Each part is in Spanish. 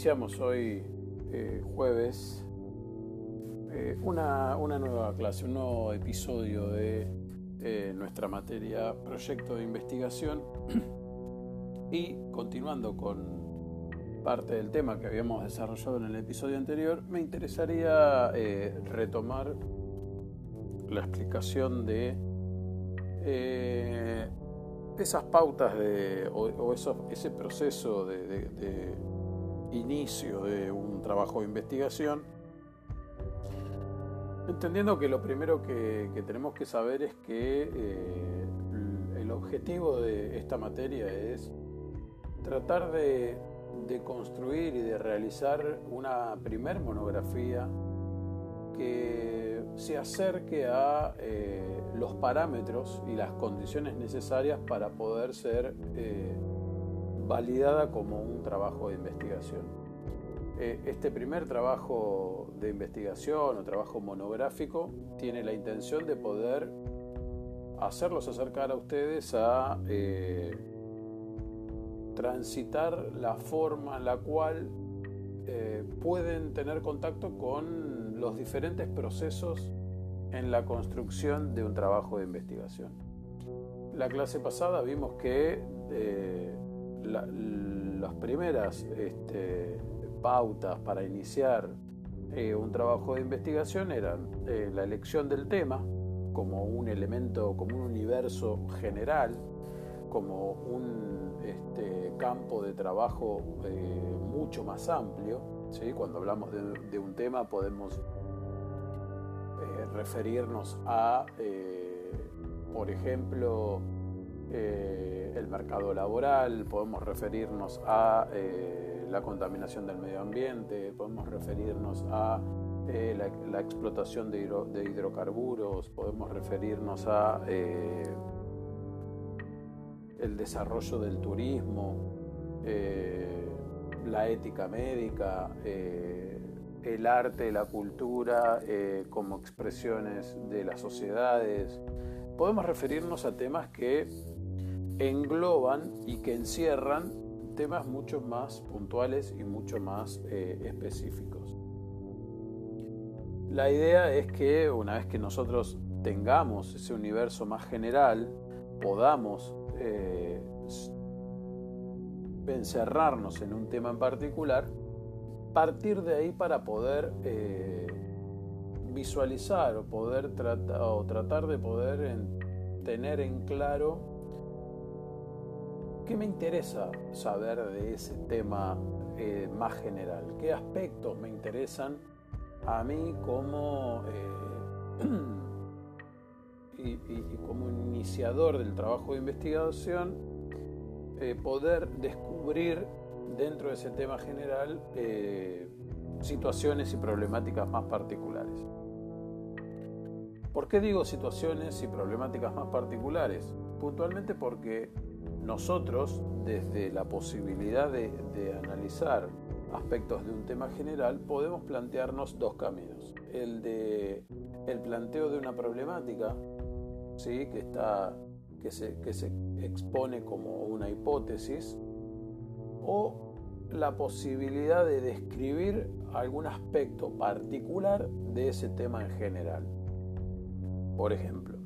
Iniciamos hoy eh, jueves eh, una, nueva clase, un nuevo episodio de eh, nuestra materia proyecto de investigación. Y continuando con parte del tema que habíamos desarrollado en el episodio anterior, me interesaría retomar la explicación de esas pautas de, o, ese proceso de inicio de un trabajo de investigación, entendiendo que lo primero que, tenemos que saber es que eh, el objetivo de esta materia es tratar de, construir y de realizar una primer monografía que se acerque a eh, los parámetros y las condiciones necesarias para poder ser eh, validada como un trabajo de investigación. Eh, este primer trabajo de investigación o trabajo monográfico tiene la intención de poder hacerlos acercar a ustedes a eh, transitar la forma en la cual eh, pueden tener contacto con los diferentes procesos en la construcción de un trabajo de investigación. La clase pasada vimos que las primeras este, pautas para iniciar eh, un trabajo de investigación eran eh, la elección del tema como un elemento, como un universo general, como un este, campo de trabajo eh, mucho más amplio. ¿sí? Cuando hablamos de, un tema podemos referirnos a, por ejemplo, eh, el mercado laboral, podemos referirnos a eh, la contaminación del medio ambiente, podemos referirnos a eh, la, explotación de, hidrocarburos, podemos referirnos a el desarrollo del turismo, la ética médica, el arte, la cultura como expresiones de las sociedades. Podemos referirnos a temas que engloban y que encierran temas mucho más puntuales y mucho más eh, específicos. La idea es que una vez que nosotros tengamos ese universo más general, podamos eh, encerrarnos en un tema en particular, partir de ahí para poder eh, visualizar o poder tratar o tratar de poder tener en claro ¿Qué me interesa saber de ese tema eh, más general? ¿Qué aspectos me interesan a mí como, eh, y, como iniciador del trabajo de investigación, eh, poder descubrir dentro de ese tema general situaciones y problemáticas más particulares? ¿Por qué digo situaciones y problemáticas más particulares? Puntualmente porque nosotros, desde la posibilidad de, analizar aspectos de un tema general, podemos plantearnos dos caminos. El de el planteo de una problemática, ¿sí? que, está, que, se, que se expone como una hipótesis, o la posibilidad de describir algún aspecto particular de ese tema en general. Por ejemplo,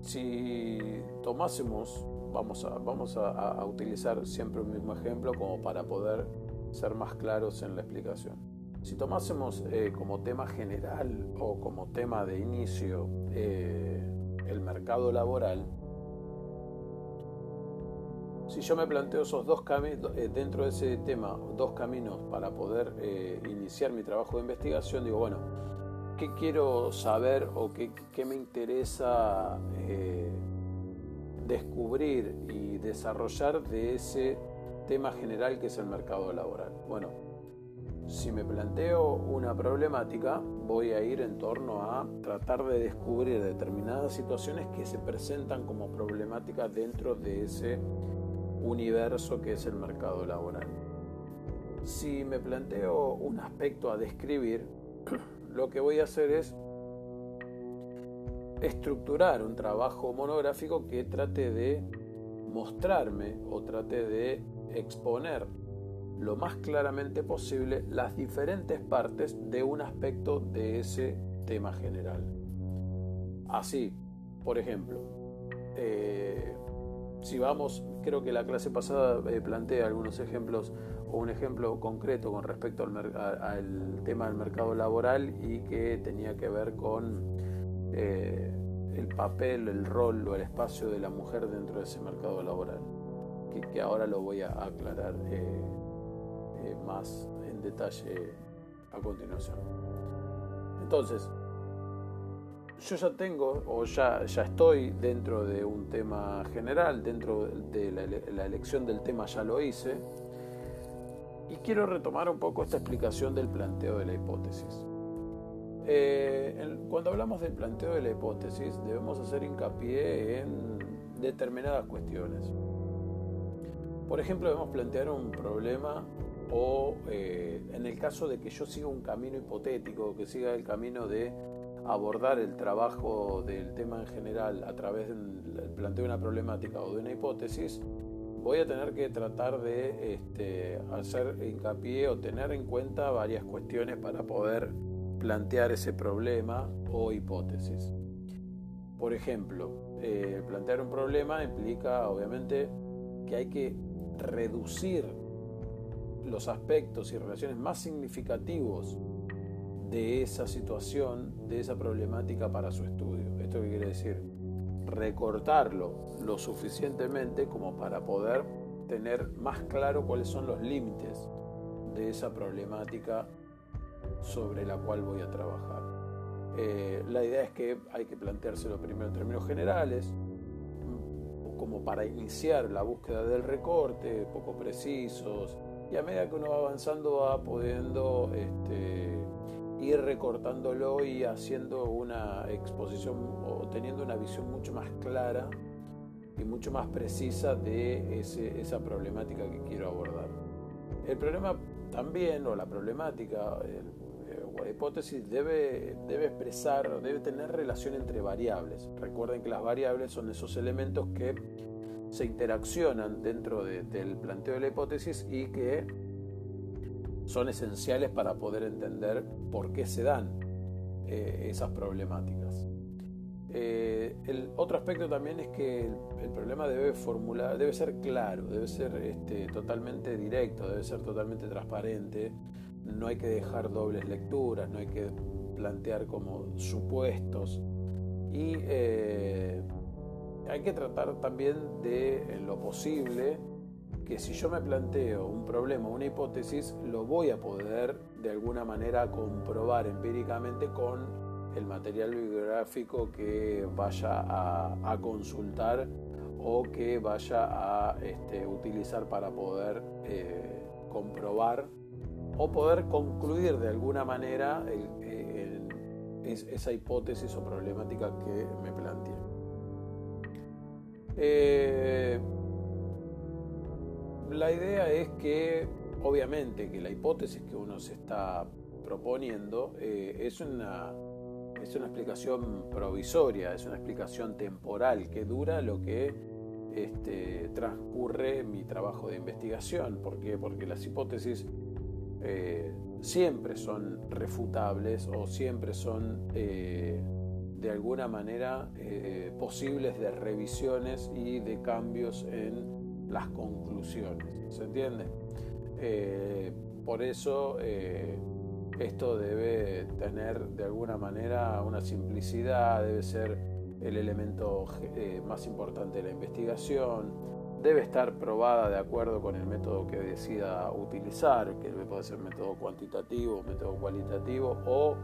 si tomásemos vamos a, vamos a, utilizar siempre un mismo ejemplo como para poder ser más claros en la explicación. Si tomásemos eh, como tema general o como tema de inicio eh, el mercado laboral, si yo me planteo esos dos caminos, eh, dentro de ese tema, dos caminos para poder iniciar mi trabajo de investigación, digo, bueno, ¿qué quiero saber o qué, qué me interesa descubrir y desarrollar de ese tema general que es el mercado laboral. Bueno, si me planteo una problemática, voy a ir en torno a tratar de descubrir determinadas situaciones que se presentan como problemáticas dentro de ese universo que es el mercado laboral. Si me planteo un aspecto a describir, lo que voy a hacer es estructurar un trabajo monográfico que trate de mostrarme o trate de exponer lo más claramente posible las diferentes partes de un aspecto de ese tema general. Así, por ejemplo, eh, si vamos, creo que la clase pasada eh, plantea algunos ejemplos o un ejemplo concreto con respecto al, tema del mercado laboral y que tenía que ver con eh, el papel, el rol o el espacio de la mujer dentro de ese mercado laboral, que, ahora lo voy a aclarar más en detalle a continuación. Entonces, yo ya tengo o ya, ya estoy dentro de un tema general, dentro de la, elección del tema ya lo hice, y quiero retomar un poco esta explicación del planteo de la hipótesis. Eh, cuando hablamos del planteo de la hipótesis debemos hacer hincapié en determinadas cuestiones. Por ejemplo, debemos plantear un problema o eh, en el caso de que yo siga un camino hipotético, que siga el camino de abordar el trabajo del tema en general a través del planteo de una problemática o de una hipótesis, voy a tener que tratar de este, hacer hincapié o tener en cuenta varias cuestiones para poder plantear ese problema o hipótesis. Por ejemplo, eh, plantear un problema implica obviamente que hay que reducir los aspectos y relaciones más significativos de esa situación, de esa problemática para su estudio. ¿Esto qué quiere decir? Recortarlo lo suficientemente como para poder tener más claro cuáles son los límites de esa problemática sobre la cual voy a trabajar. Eh, la idea es que hay que planteárselo primero en términos generales, como para iniciar la búsqueda del recorte, poco precisos, y a medida que uno va avanzando va pudiendo este, ir recortándolo y haciendo una exposición o teniendo una visión mucho más clara y mucho más precisa de esa problemática que quiero abordar. El problema también, o la problemática, o la hipótesis debe, debe expresar, debe tener relación entre variables. Recuerden que las variables son esos elementos que se interaccionan dentro del planteo de la hipótesis y que son esenciales para poder entender por qué se dan eh, esas problemáticas. Eh, el otro aspecto también es que el, problema debe formular, debe ser claro, debe ser este, totalmente directo, debe ser totalmente transparente. No hay que dejar dobles lecturas, no hay que plantear como supuestos. Y eh, hay que tratar también de, en lo posible, que si yo me planteo un problema, una hipótesis, lo voy a poder de alguna manera comprobar empíricamente con el material bibliográfico que vaya a, consultar o que vaya a este, utilizar para poder eh, comprobar o poder concluir de alguna manera esa hipótesis o problemática que me planteé. Eh, la idea es que, obviamente, que la hipótesis que uno se está proponiendo eh, es, una, es una explicación provisoria, es una explicación temporal que dura lo que este, transcurre mi trabajo de investigación. ¿Por qué? Porque las hipótesis eh, siempre son refutables o siempre son de alguna manera eh, posibles de revisiones y de cambios en las conclusiones. ¿Se entiende? Eh, por eso eh, esto debe tener de alguna manera una simplicidad, debe ser el elemento más importante de la investigación, debe estar probada de acuerdo con el método que decida utilizar, que puede ser método cuantitativo, método cualitativo o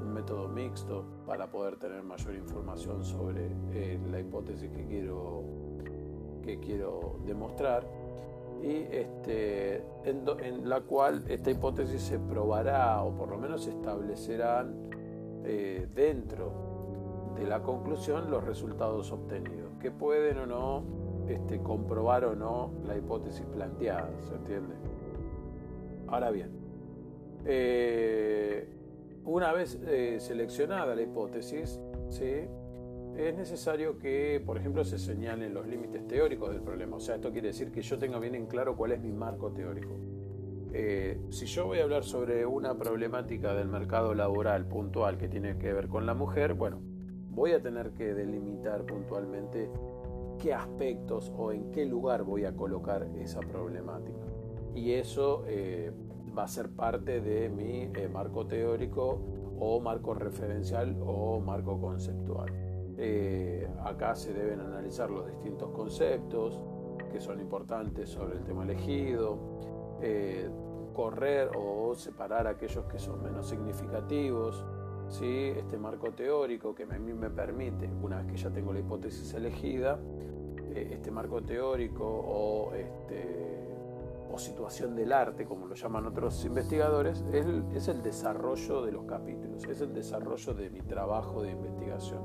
un método mixto para poder tener mayor información sobre eh, la hipótesis que quiero, que quiero demostrar y este, en, la cual esta hipótesis se probará o por lo menos se establecerán eh, dentro de la conclusión los resultados obtenidos, que pueden o no este, comprobar o no la hipótesis planteada, ¿se entiende? Ahora bien, eh, una vez eh, seleccionada la hipótesis, ¿sí? Es necesario que, por ejemplo, se señalen los límites teóricos del problema. O sea, esto quiere decir que yo tenga bien en claro cuál es mi marco teórico. eh, si yo voy a hablar sobre una problemática del mercado laboral puntual que tiene que ver con la mujer, bueno, voy a tener que delimitar puntualmente qué aspectos o en qué lugar voy a colocar esa problemática. Y eso eh, va a ser parte de mi eh, marco teórico o marco referencial o marco conceptual. Acá se deben analizar los distintos conceptos que son importantes sobre el tema elegido, correr o separar aquellos que son menos significativos. ¿sí? Este marco teórico que a mí me permite, una vez que ya tengo la hipótesis elegida, eh, este marco teórico o, este, situación del arte, como lo llaman otros investigadores, es el desarrollo de los capítulos, es el desarrollo de mi trabajo de investigación,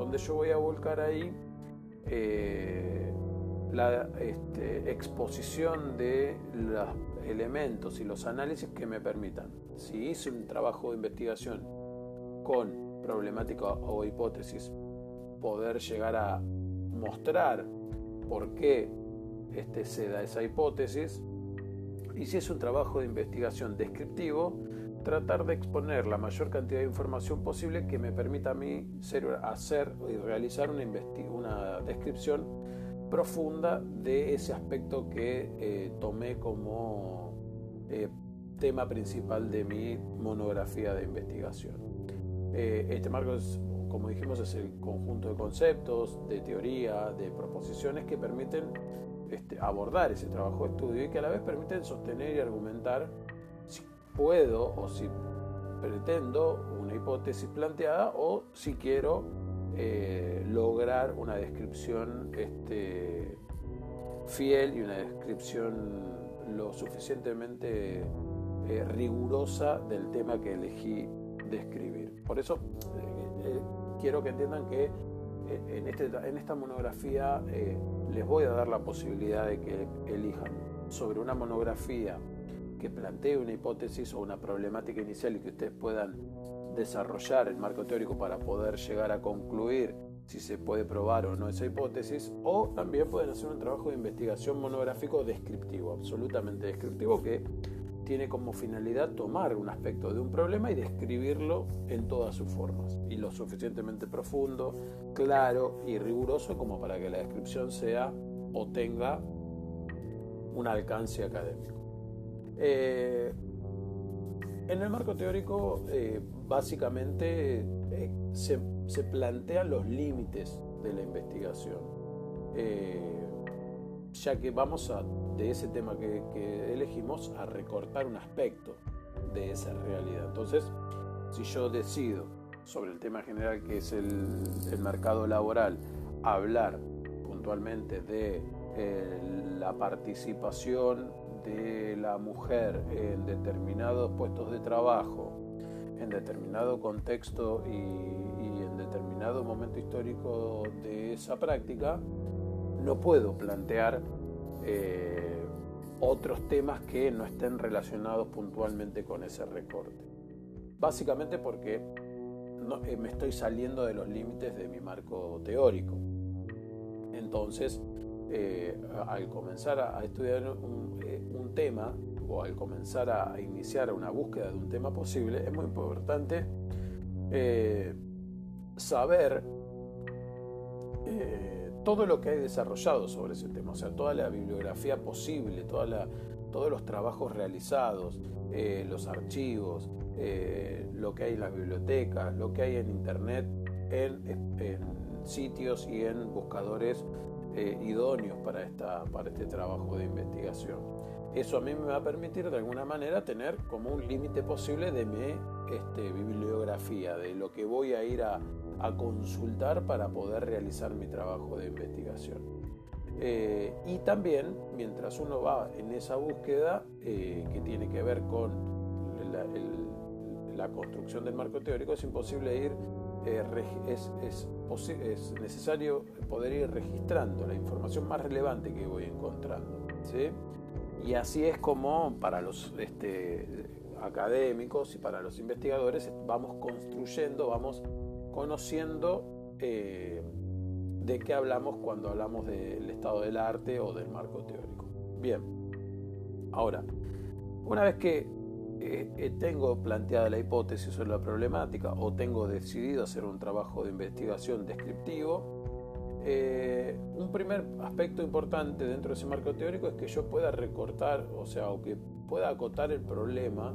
donde yo voy a volcar ahí eh, la este, exposición de los elementos y los análisis que me permitan, si hice un trabajo de investigación con problemática o hipótesis, poder llegar a mostrar por qué este, se da esa hipótesis, y si es un trabajo de investigación descriptivo, tratar de exponer la mayor cantidad de información posible que me permita a mí hacer y realizar una, una descripción profunda de ese aspecto que eh, tomé como eh, tema principal de mi monografía de investigación. Eh, este marco, como dijimos, es el conjunto de conceptos, de teoría, de proposiciones que permiten este, abordar ese trabajo de estudio y que a la vez permiten sostener y argumentar puedo o si pretendo una hipótesis planteada o si quiero eh, lograr una descripción este, fiel y una descripción lo suficientemente eh, rigurosa del tema que elegí describir. Por eso eh, quiero que entiendan que en, este, en, esta monografía les voy a dar la posibilidad de que elijan sobre una monografía que plantee una hipótesis o una problemática inicial y que ustedes puedan desarrollar el marco teórico para poder llegar a concluir si se puede probar o no esa hipótesis, o también pueden hacer un trabajo de investigación monográfico descriptivo, absolutamente descriptivo, que tiene como finalidad tomar un aspecto de un problema y describirlo en todas sus formas, y lo suficientemente profundo, claro y riguroso como para que la descripción sea o tenga un alcance académico. Eh, en el marco teórico, eh, básicamente eh, se, plantean los límites de la investigación, ya que vamos a, de ese tema que, elegimos, a recortar un aspecto de esa realidad. Entonces, si yo decido sobre el tema general que es el, mercado laboral, hablar puntualmente de la participación de la mujer en determinados puestos de trabajo, en determinado contexto y, en determinado momento histórico de esa práctica, no puedo plantear eh, otros temas que no estén relacionados puntualmente con ese recorte. Básicamente porque eh, me estoy saliendo de los límites de mi marco teórico. Entonces, eh, al comenzar a, estudiar eh, un, tema o al comenzar a, iniciar una búsqueda de un tema posible, es muy importante eh, saber todo lo que hay desarrollado sobre ese tema, o sea, toda la bibliografía posible, toda todos los trabajos realizados, los archivos, lo que hay en las bibliotecas, lo que hay en internet, en sitios y en buscadores eh, idóneos para, esta, para este trabajo de investigación. Eso a mí me va a permitir de alguna manera tener como un límite posible de mi este, bibliografía, de lo que voy a ir a, consultar para poder realizar mi trabajo de investigación. Eh, y también, mientras uno va en esa búsqueda eh, que tiene que ver con la, construcción del marco teórico, es imposible ir eh, es, es, necesario poder ir registrando la información más relevante que voy encontrando. Y así es como para los este, académicos y para los investigadores vamos construyendo, vamos conociendo eh, de qué hablamos cuando hablamos del estado del arte o del marco teórico. Bien, ahora, Una vez que eh, eh, tengo planteada la hipótesis o la problemática o tengo decidido hacer un trabajo de investigación descriptivo, eh, un primer aspecto importante dentro de ese marco teórico es que yo pueda recortar, o sea, o que pueda acotar el problema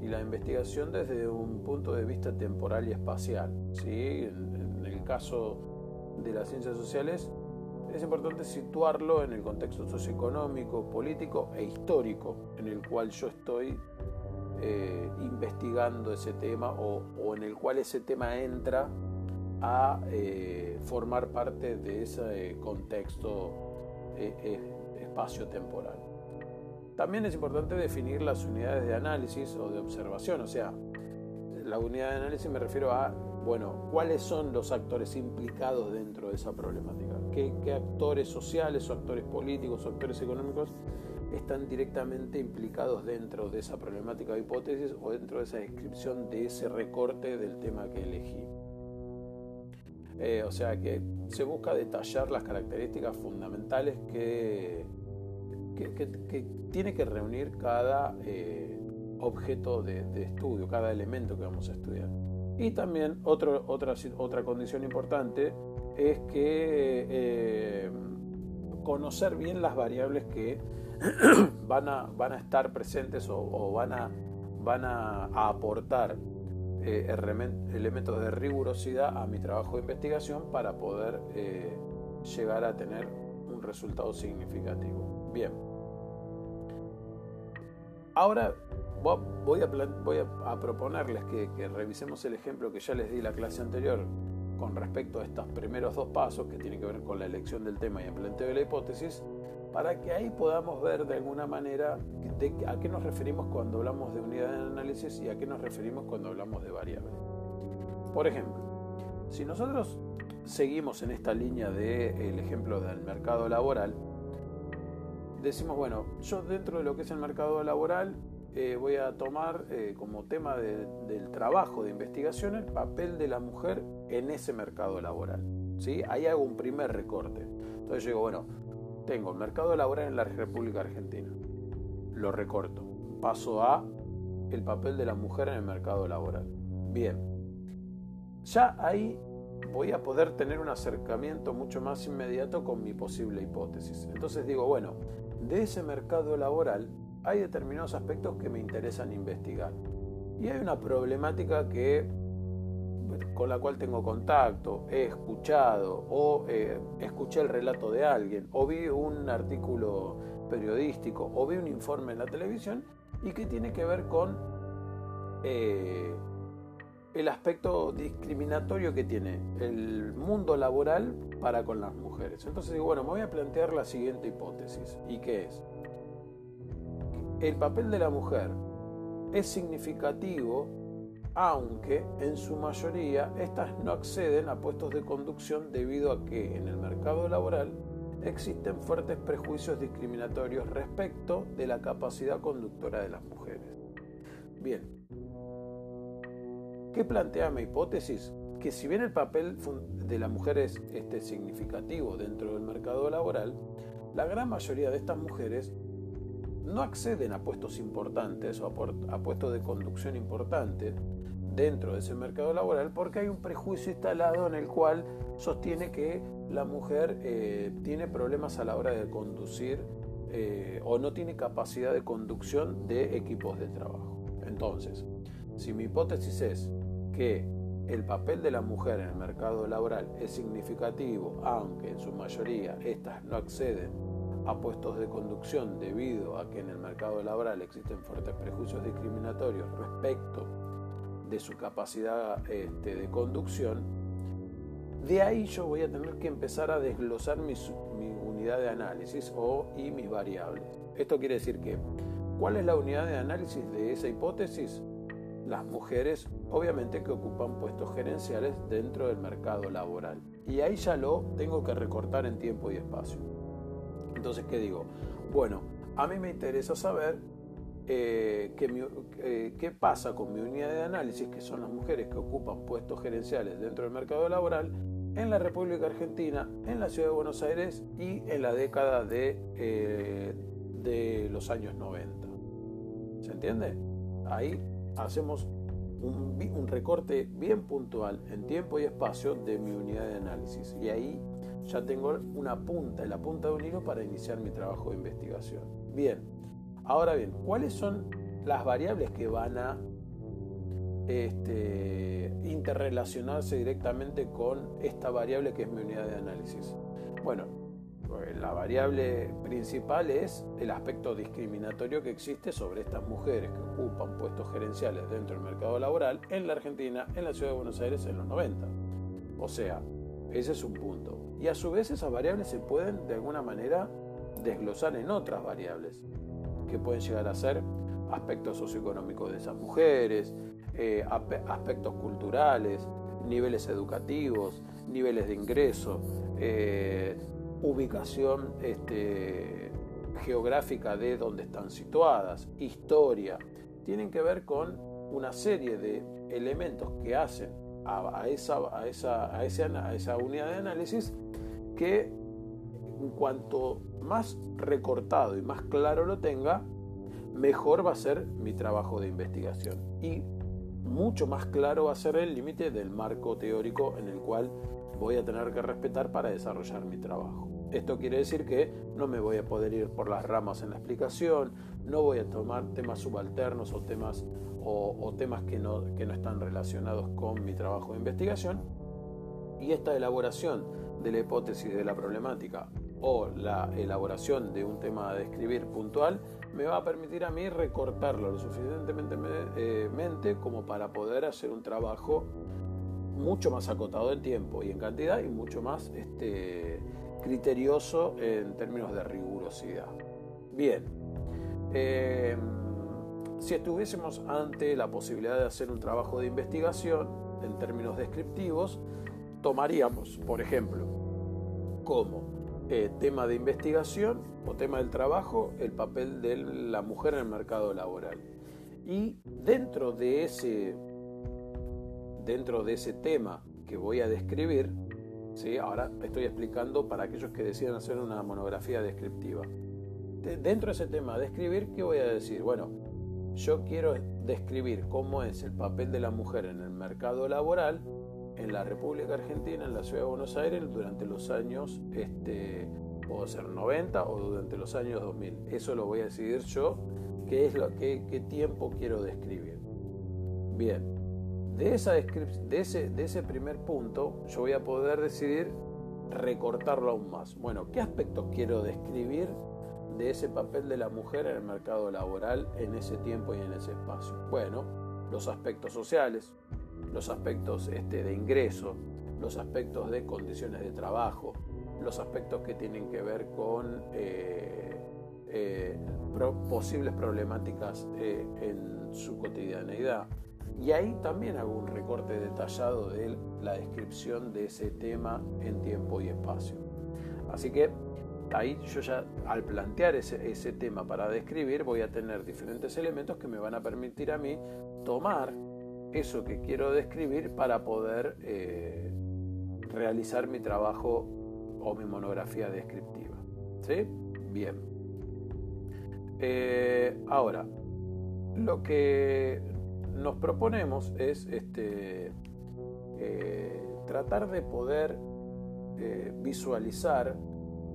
y la investigación desde un punto de vista temporal y espacial. ¿sí? En, el caso de las ciencias sociales, es importante situarlo en el contexto socioeconómico, político e histórico en el cual yo estoy eh, investigando ese tema o, en el cual ese tema entra a eh, formar parte de ese contexto eh, espacio-temporal. También es importante definir las unidades de análisis o de observación, o sea, la unidad de análisis me refiero a, bueno, cuáles son los actores implicados dentro de esa problemática, qué, actores sociales o actores políticos o actores económicos están directamente implicados dentro de esa problemática de hipótesis o dentro de esa descripción de ese recorte del tema que elegí. Eh, o sea que se busca detallar las características fundamentales que, tiene que reunir cada eh, objeto de, estudio, cada elemento que vamos a estudiar. Y también otra, otra condición importante es que eh, conocer bien las variables que van a, van a estar presentes o, van, a, van a, aportar eh, elementos de rigurosidad a mi trabajo de investigación para poder eh, llegar a tener un resultado significativo. Bien. Ahora voy a, proponerles que, que, revisemos el ejemplo que ya les di la clase anterior con respecto a estos primeros dos pasos que tienen que ver con la elección del tema y el planteo de la hipótesis para que ahí podamos ver de alguna manera a qué nos referimos cuando hablamos de unidad de análisis y a qué nos referimos cuando hablamos de variable. Por ejemplo, si nosotros seguimos en esta línea del ejemplo del mercado laboral, decimos, bueno, yo dentro de lo que es el mercado laboral eh, voy a tomar eh, como tema del trabajo de investigación el papel de la mujer en ese mercado laboral. ¿sí? Ahí hago un primer recorte. Entonces digo, bueno, tengo el mercado laboral en la República Argentina. Lo recorto. Paso a el papel de la mujer en el mercado laboral. Bien. Ya ahí voy a poder tener un acercamiento mucho más inmediato con mi posible hipótesis. Entonces digo, bueno, de ese mercado laboral hay determinados aspectos que me interesan investigar. Y hay una problemática que con la cual tengo contacto, he escuchado o eh, escuché el relato de alguien o vi un artículo periodístico o vi un informe en la televisión y que tiene que ver con eh, el aspecto discriminatorio que tiene el mundo laboral para con las mujeres. Entonces digo, bueno, me voy a plantear la siguiente hipótesis. ¿Y qué es? El papel de la mujer es significativo aunque en su mayoría estas no acceden a puestos de conducción debido a que en el mercado laboral existen fuertes prejuicios discriminatorios respecto de la capacidad conductora de las mujeres. Bien, ¿qué plantea mi hipótesis? Que si bien el papel de la mujer es este, significativo dentro del mercado laboral, la gran mayoría de estas mujeres no acceden a puestos importantes o a, puestos de conducción importantes dentro de ese mercado laboral porque hay un prejuicio instalado en el cual sostiene que la mujer eh, tiene problemas a la hora de conducir eh, o no tiene capacidad de conducción de equipos de trabajo. Entonces, si mi hipótesis es que el papel de la mujer en el mercado laboral es significativo, aunque en su mayoría éstas no acceden a puestos de conducción debido a que en el mercado laboral existen fuertes prejuicios discriminatorios respecto de su capacidad este, de conducción, de ahí yo voy a tener que empezar a desglosar mi, unidad de análisis o, y mis variables. Esto quiere decir que, ¿cuál es la unidad de análisis de esa hipótesis? Las mujeres, obviamente, que ocupan puestos gerenciales dentro del mercado laboral. Y ahí ya lo tengo que recortar en tiempo y espacio. Entonces, ¿qué digo? Bueno, a mí me interesa saber eh, eh, qué pasa con mi unidad de análisis, que son las mujeres que ocupan puestos gerenciales dentro del mercado laboral, en la República Argentina, en la ciudad de Buenos Aires y en la década de, eh, de los años 90. ¿Se entiende? Ahí hacemos un, recorte bien puntual en tiempo y espacio de mi unidad de análisis. Y ahí ya tengo una punta, la punta de un hilo para iniciar mi trabajo de investigación. Bien, ahora bien, ¿cuáles son las variables que van a este, interrelacionarse directamente con esta variable que es mi unidad de análisis? Bueno, pues, la variable principal es el aspecto discriminatorio que existe sobre estas mujeres que ocupan puestos gerenciales dentro del mercado laboral en la Argentina, en la ciudad de Buenos Aires en los 90. O sea, ese es un punto. Y a su vez esas variables se pueden de alguna manera desglosar en otras variables, que pueden llegar a ser aspectos socioeconómicos de esas mujeres, eh, aspectos culturales, niveles educativos, niveles de ingreso, eh, ubicación este, geográfica de donde están situadas, historia, tienen que ver con una serie de elementos que hacen a, esa, a, esa, a, esa unidad de análisis que cuanto más recortado y más claro lo tenga, mejor va a ser mi trabajo de investigación. Y mucho más claro va a ser el límite del marco teórico en el cual voy a tener que respetar para desarrollar mi trabajo. Esto quiere decir que no me voy a poder ir por las ramas en la explicación, no voy a tomar temas subalternos o temas, o, temas que no, que no están relacionados con mi trabajo de investigación. Y esta elaboración de la hipótesis de la problemática o la elaboración de un tema a describir puntual me va a permitir a mí recortarlo lo suficientemente eh, como para poder hacer un trabajo mucho más acotado en tiempo y en cantidad y mucho más este, criterioso en términos de rigurosidad. Bien, eh, si estuviésemos ante la posibilidad de hacer un trabajo de investigación en términos descriptivos, tomaríamos, por ejemplo, como eh, tema de investigación o tema del trabajo el papel de la mujer en el mercado laboral. Y dentro de ese, dentro de ese tema que voy a describir, ¿sí? Ahora estoy explicando para aquellos que decidan hacer una monografía descriptiva. dentro de ese tema, describir, ¿qué voy a decir? Bueno, yo quiero describir cómo es el papel de la mujer en el mercado laboral en la República Argentina, en la ciudad de Buenos Aires, durante los años, este, puedo ser 90 o durante los años 2000. Eso lo voy a decidir yo, qué, es lo, qué, qué tiempo quiero describir. Bien, de, esa de, ese, de ese primer punto yo voy a poder decidir recortarlo aún más. Bueno, ¿qué aspectos quiero describir de ese papel de la mujer en el mercado laboral en ese tiempo y en ese espacio? Bueno, los aspectos sociales, los aspectos este, de ingreso, los aspectos de condiciones de trabajo, los aspectos que tienen que ver con eh, eh, posibles problemáticas eh, en su cotidianeidad, y ahí también hago un recorte detallado de la descripción de ese tema en tiempo y espacio. Así que ahí yo ya al plantear ese, tema para describir voy a tener diferentes elementos que me van a permitir a mí tomar eso que quiero describir para poder eh, realizar mi trabajo o mi monografía descriptiva. ¿Sí? Bien. Eh, ahora, lo que nos proponemos es este, eh, tratar de poder visualizar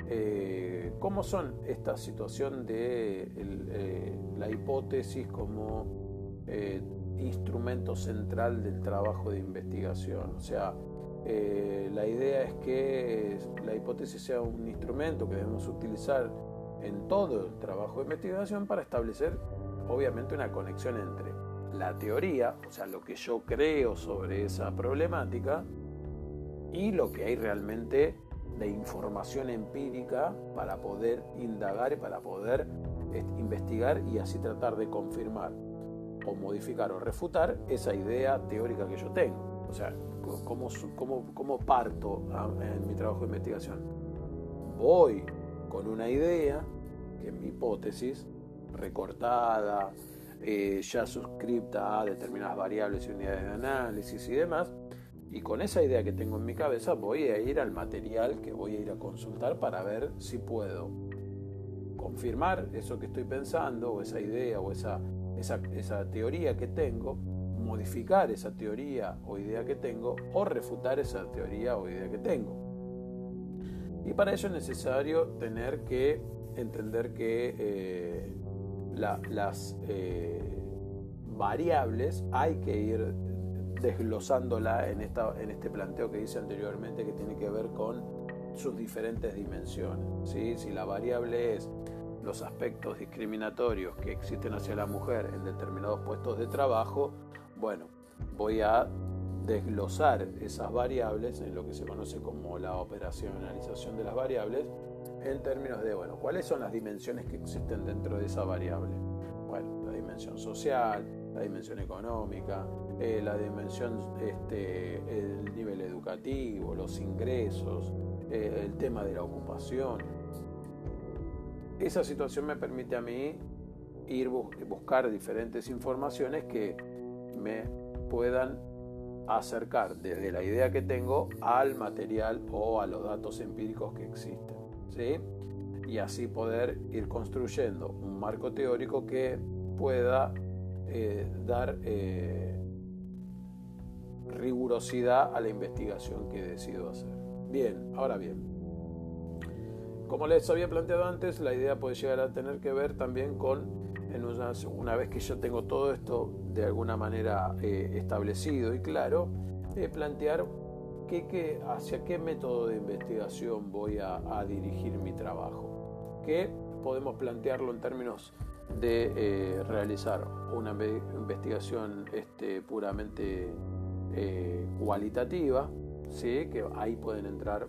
eh, cómo son esta situación de la hipótesis como instrumento central del trabajo de investigación. O sea, la idea es que la hipótesis sea un instrumento que debemos utilizar en todo el trabajo de investigación para establecer obviamente una conexión entre la teoría, o sea, lo que yo creo sobre esa problemática, y lo que hay realmente de información empírica para poder indagar y para poder investigar y así tratar de confirmar o modificar o refutar esa idea teórica que yo tengo. O sea, ¿cómo, cómo, cómo parto en mi trabajo de investigación? Voy con una idea, que es mi hipótesis, recortada, eh, ya suscripta a determinadas variables y unidades de análisis y demás. Y con esa idea que tengo en mi cabeza voy a ir al material que voy a ir a consultar para ver si puedo confirmar eso que estoy pensando o esa idea o esa esa, teoría que tengo, modificar esa teoría o idea que tengo o refutar esa teoría o idea que tengo. Y para ello es necesario tener que entender que eh, las eh, variables hay que ir desglosándola en, esta, en este planteo que hice anteriormente que tiene que ver con sus diferentes dimensiones. ¿sí? Si la variable es los aspectos discriminatorios que existen hacia la mujer en determinados puestos de trabajo, bueno, voy a desglosar esas variables en lo que se conoce como la operacionalización de las variables en términos de, bueno, ¿cuáles son las dimensiones que existen dentro de esa variable? Bueno, la dimensión social, la dimensión económica, eh, la dimensión, este, el nivel educativo, los ingresos, eh, el tema de la ocupación. Esa situación me permite a mí ir a buscar diferentes informaciones que me puedan acercar desde la idea que tengo al material o a los datos empíricos que existen. ¿sí? Y así poder ir construyendo un marco teórico que pueda eh, dar eh, rigurosidad a la investigación que decido hacer. Bien, ahora bien, como les había planteado antes, la idea puede llegar a tener que ver también con una, vez que yo tengo todo esto de alguna manera eh, establecido y claro, eh, plantear qué, hacia qué método de investigación voy a, dirigir mi trabajo. Que podemos plantearlo en términos de eh, realizar una investigación este, puramente cualitativa, ¿sí? que ahí pueden entrar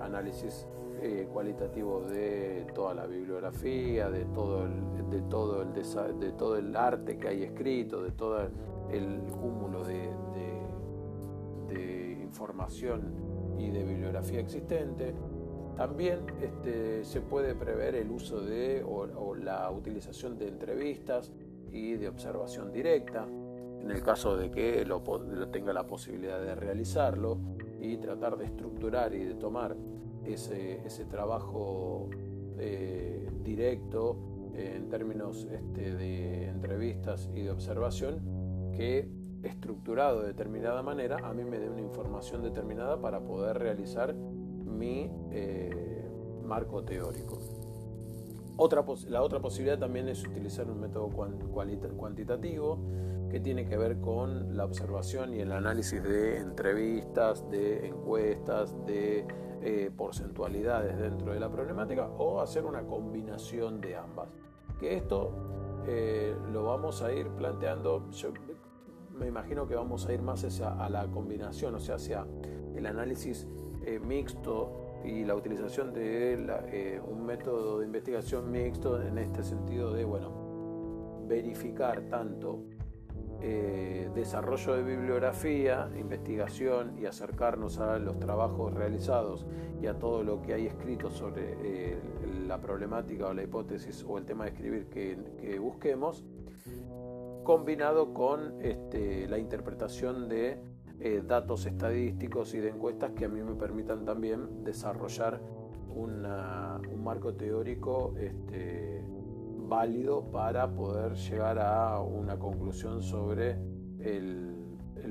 análisis eh, cualitativo de toda la bibliografía, de todo el, de todo el, arte que hay escrito, de todo el cúmulo de, información y de bibliografía existente. También este, se puede prever el uso de o, la utilización de entrevistas y de observación directa, en el caso de que lo, tenga la posibilidad de realizarlo y tratar de estructurar y de tomar ese, trabajo eh, directo en términos este, de entrevistas y de observación que estructurado de determinada manera a mí me dé una información determinada para poder realizar mi eh, marco teórico. Otra, la otra posibilidad también es utilizar un método cuantitativo que tiene que ver con la observación y el análisis de entrevistas, de encuestas, de eh, porcentualidades dentro de la problemática o hacer una combinación de ambas. Que esto eh, lo vamos a ir planteando, me imagino que vamos a ir más hacia a la combinación, o sea, hacia el análisis eh, mixto y la utilización de un método de investigación mixto en este sentido de, bueno, verificar tanto eh, desarrollo de bibliografía, investigación y acercarnos a los trabajos realizados y a todo lo que hay escrito sobre eh, la problemática o la hipótesis o el tema de escribir que, busquemos, combinado con este, la interpretación de eh, datos estadísticos y de encuestas que a mí me permitan también desarrollar un marco teórico este, válido para poder llegar a una conclusión sobre el,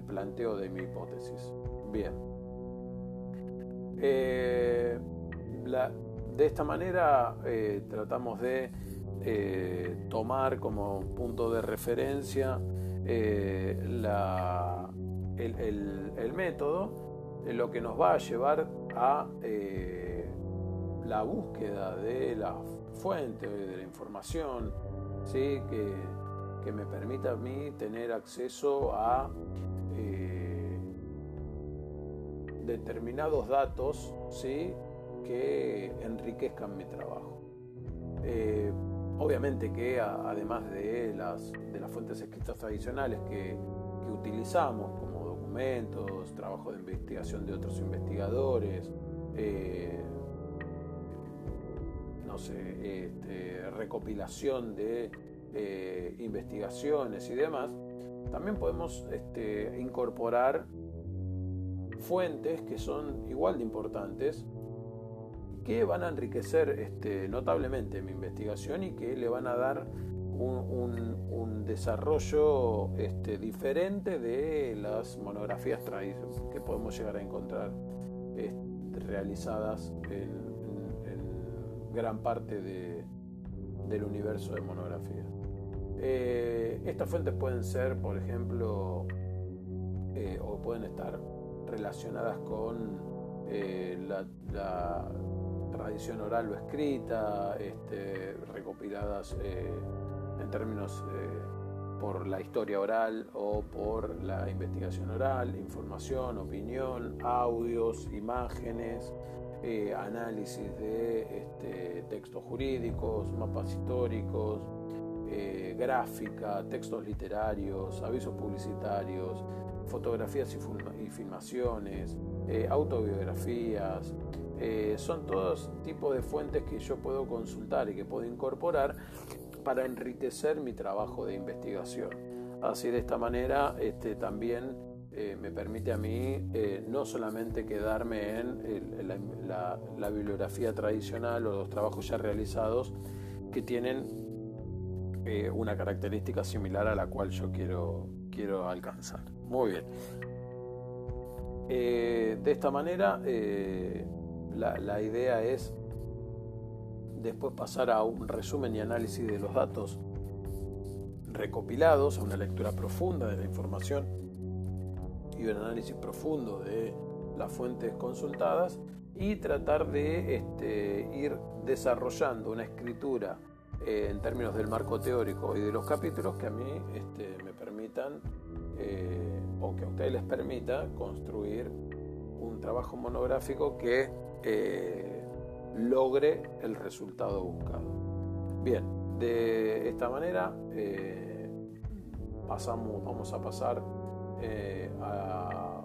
planteo de mi hipótesis. Bien. Eh, de esta manera eh, tratamos de eh, tomar como punto de referencia el, el, método, lo que nos va a llevar a la búsqueda de la fuente de la información, ¿sí? que, que me permita a mí tener acceso a eh, determinados datos ¿sí? que enriquezcan mi trabajo. Eh, obviamente que además de las, de las fuentes escritas tradicionales que, utilizamos como documentos, trabajo de investigación de otros investigadores, eh, no sé, este, recopilación de eh, investigaciones y demás, también podemos este, incorporar fuentes que son igual de importantes, que van a enriquecer este, notablemente mi investigación y que le van a dar un, desarrollo diferente de las monografías que podemos llegar a encontrar realizadas en, gran parte del universo de monografías. Eh, estas fuentes pueden ser, por ejemplo, eh, o pueden estar relacionadas con eh, la, tradición oral o escrita, este, recopiladas en términos por la historia oral o por la investigación oral, información, opinión, audios, imágenes, análisis de este, textos jurídicos, mapas históricos, eh, gráfica, textos literarios, avisos publicitarios, fotografías y, filmaciones, eh, autobiografías. Eh, son todos tipos de fuentes que yo puedo consultar y que puedo incorporar para enriquecer mi trabajo de investigación. Así de esta manera este, también me permite a mí no solamente quedarme en la, bibliografía tradicional o los trabajos ya realizados que tienen eh, una característica similar a la cual yo quiero, quiero alcanzar. Muy bien. Eh, de esta manera, eh, la, idea es después pasar a un resumen y análisis de los datos recopilados, a una lectura profunda de la información y un análisis profundo de las fuentes consultadas y tratar de este, ir desarrollando una escritura eh, en términos del marco teórico y de los capítulos que a mí este, me permitan eh, o que a ustedes les permita construir un trabajo monográfico que eh, logre el resultado buscado. Bien, de esta manera pasamos, vamos a pasar a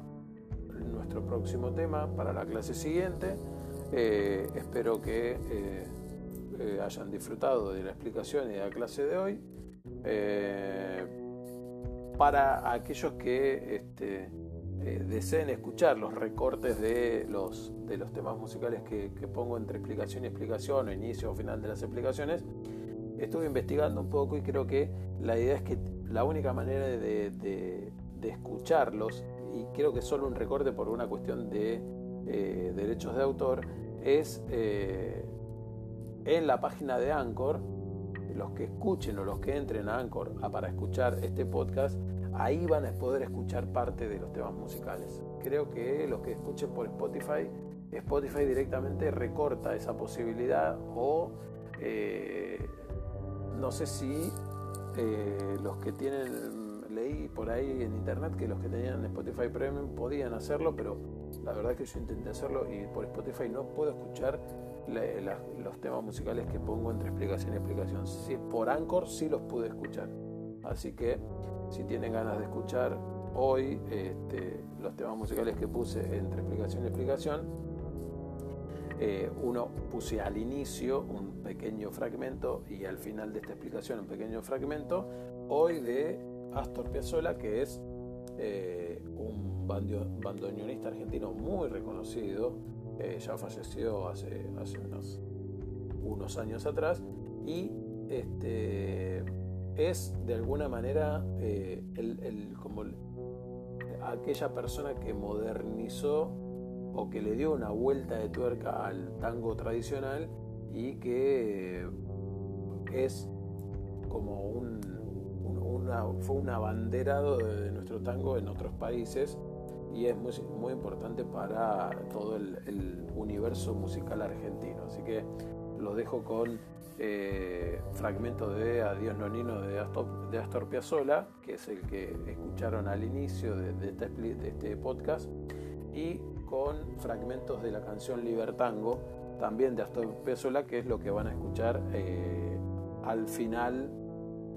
nuestro próximo tema para la clase siguiente. espero que eh, hayan disfrutado de la explicación y de la clase de hoy. Eh, para aquellos que este, eh, deseen escuchar los recortes de los, de los temas musicales que, pongo entre explicación y explicación, o inicio o final de las explicaciones, estuve investigando un poco y creo que la idea es que la única manera de, de, escucharlos, y creo que solo un recorte por una cuestión de derechos de autor, es en la página de Anchor, los que escuchen o los que entren a Anchor para escuchar este podcast, ahí van a poder escuchar parte de los temas musicales. Creo que los que escuchen por Spotify, Spotify directamente recorta esa posibilidad o eh, no sé si eh, los que tienen, leí por ahí en internet que los que tenían Spotify Premium podían hacerlo, pero la verdad es que yo intenté hacerlo y por Spotify no puedo escuchar los temas musicales que pongo entre explicación y explicación. Si por Anchor sí los pude escuchar. Así que si tienen ganas de escuchar hoy este, los temas musicales que puse entre explicación y explicación, eh, uno puse al inicio un pequeño fragmento y al final de esta explicación un pequeño fragmento, hoy de Astor Piazzolla, que es eh, un bandoneonista argentino muy reconocido, eh, ya falleció hace, unos, años atrás, y este, es de alguna manera eh, el, como aquella persona que modernizó o que le dio una vuelta de tuerca al tango tradicional y que es como un, fue un abanderado de nuestro tango en otros países y es muy, muy importante para todo el, universo musical argentino. Así que los dejo con eh, fragmentos de Adiós Nonino de Astor, de Astor Piazzolla, que es el que escucharon al inicio de, este, de este podcast, y con fragmentos de la canción Libertango, también de Astor Piazzolla, que es lo que van a escuchar eh, al final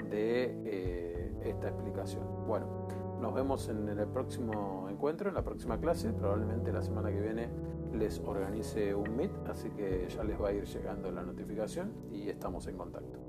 de eh, esta explicación. Bueno, nos vemos en el próximo encuentro, en la próxima clase. Probablemente la semana que viene les organice un Meet, así que ya les va a ir llegando la notificación y estamos en contacto.